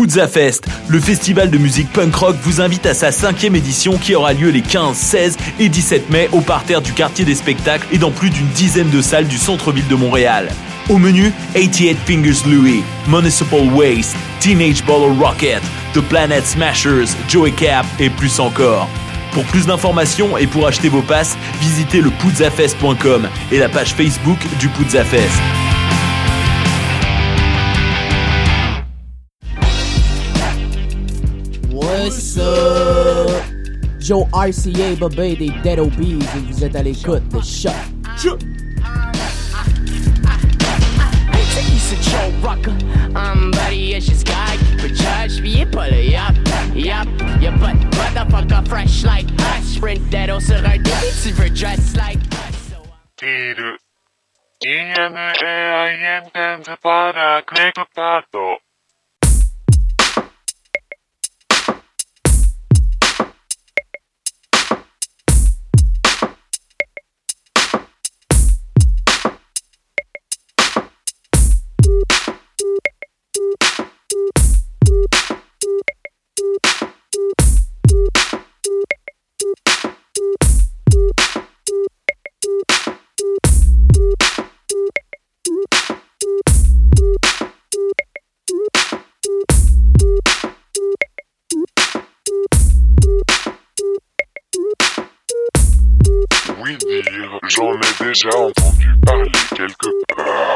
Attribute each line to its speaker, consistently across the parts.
Speaker 1: Puzza Fest, le festival de musique punk rock vous invite à sa cinquième édition qui aura lieu les 15, 16 et 17 mai au parterre du quartier des spectacles et dans plus d'une dizaine de salles du centre-ville de Montréal. Au menu, 88 Fingers Louis, Municipal Waste, Teenage Bottle Rocket, The Planet Smashers, Joey Cap et plus encore. Pour plus d'informations et pour acheter vos passes, visitez le puzzafest.com et la page Facebook du Puzzafest.
Speaker 2: What's up? Joe RCA, Bobé des Dead Obies et vous êtes à l'écoute de Shot.
Speaker 3: Joe Rocker, I'm buddy, it's just guy, but judge me, pull it up, yup, your butt, motherfucker, fresh like us, sprint that on sur un débit, tu veux dress like us.
Speaker 4: Tiru. IME oui dire, j'en ai déjà entendu parler quelque part.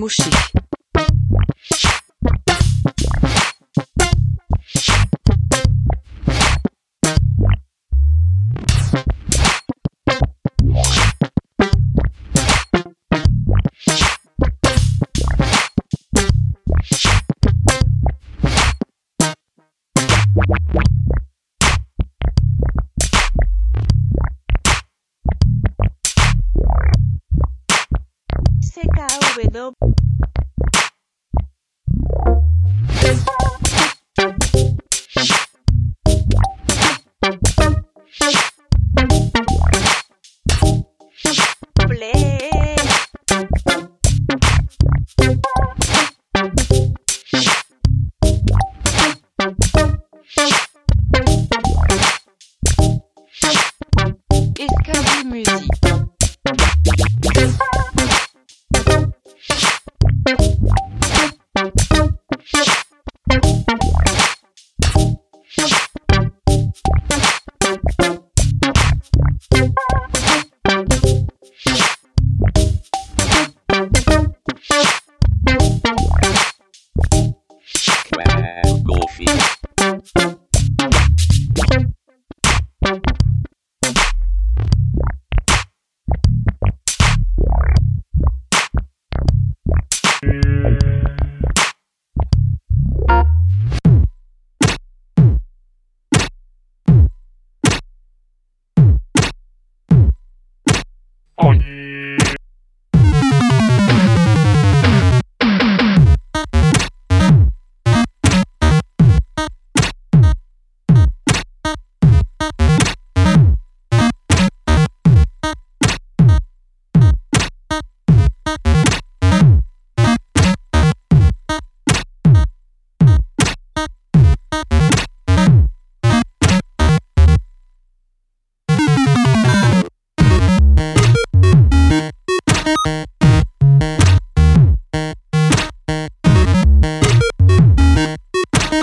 Speaker 5: musi.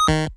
Speaker 5: you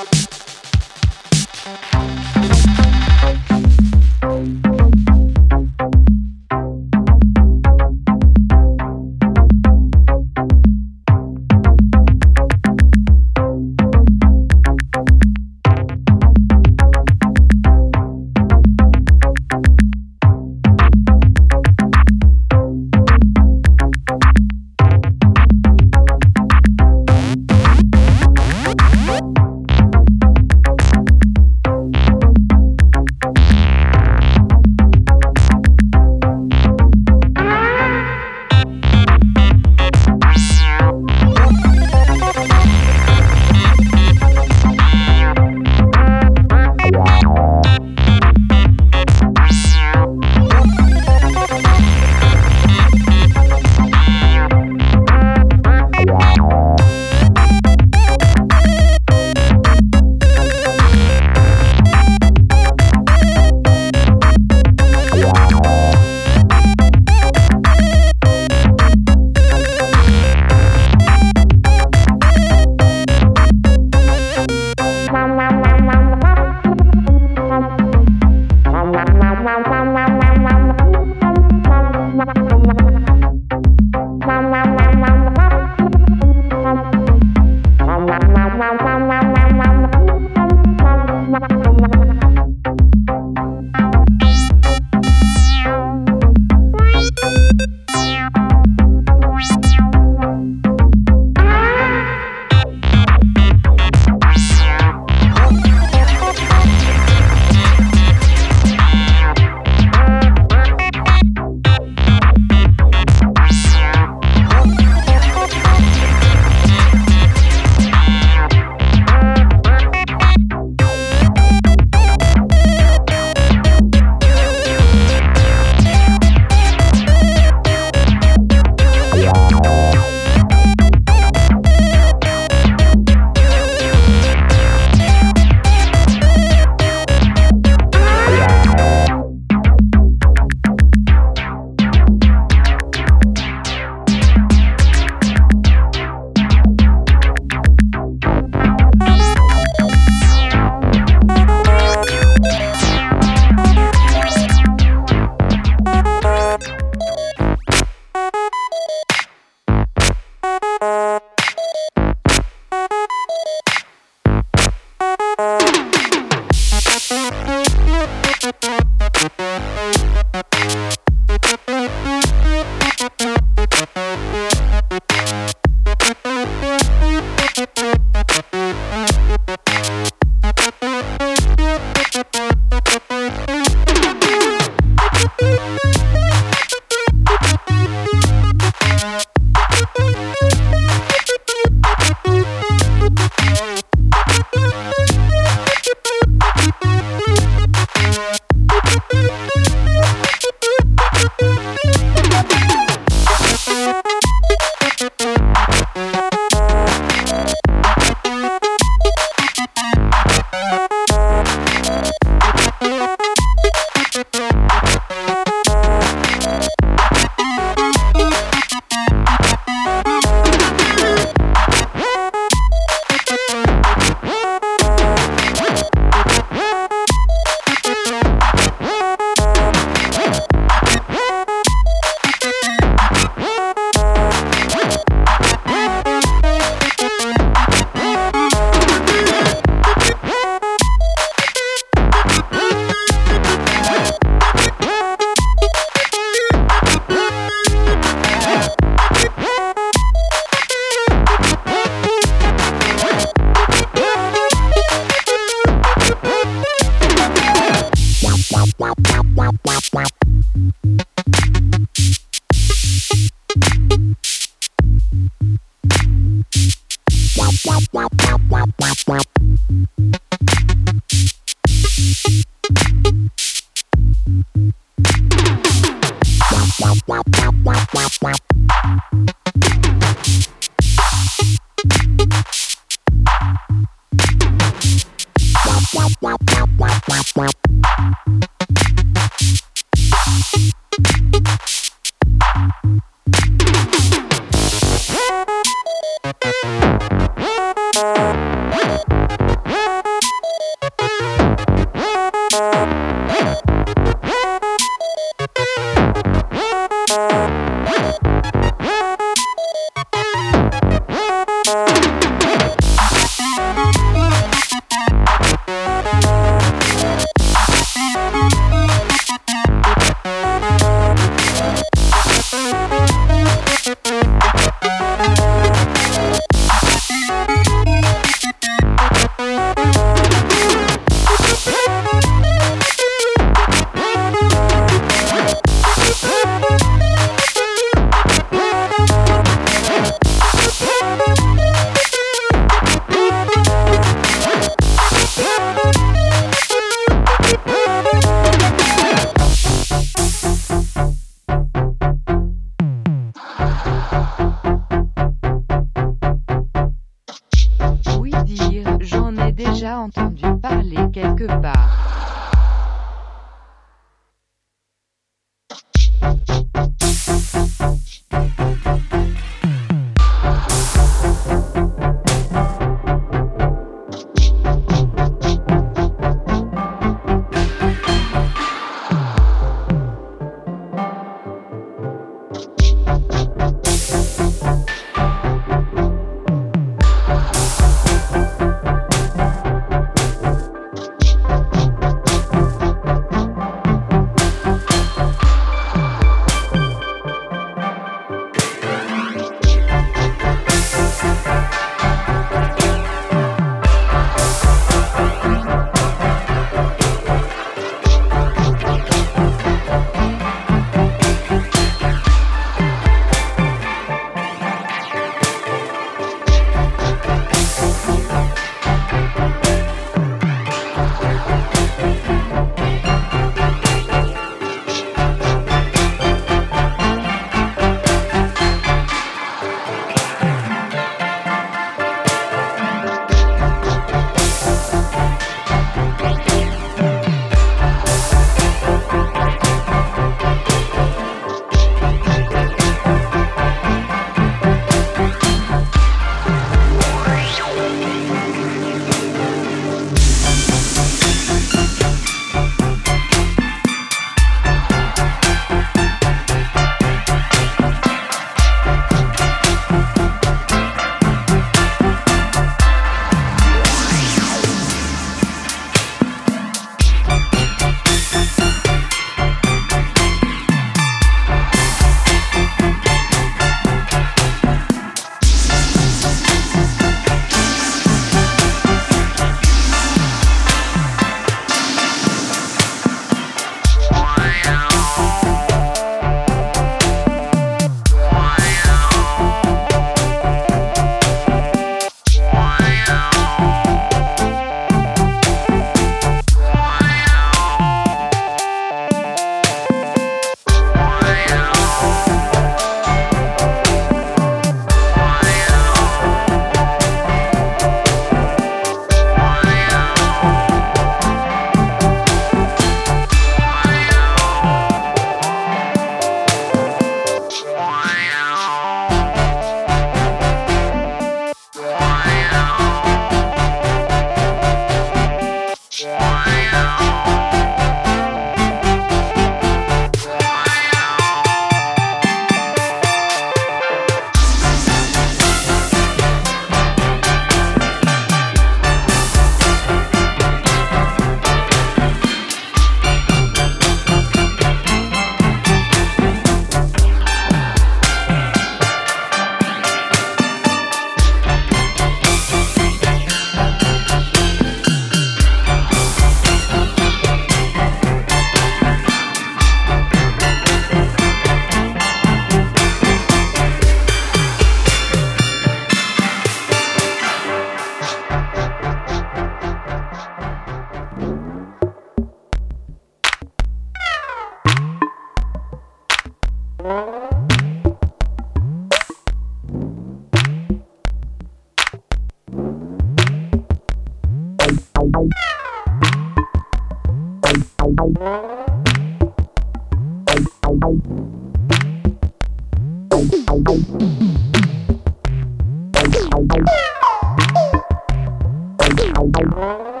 Speaker 6: Thank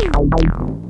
Speaker 6: you.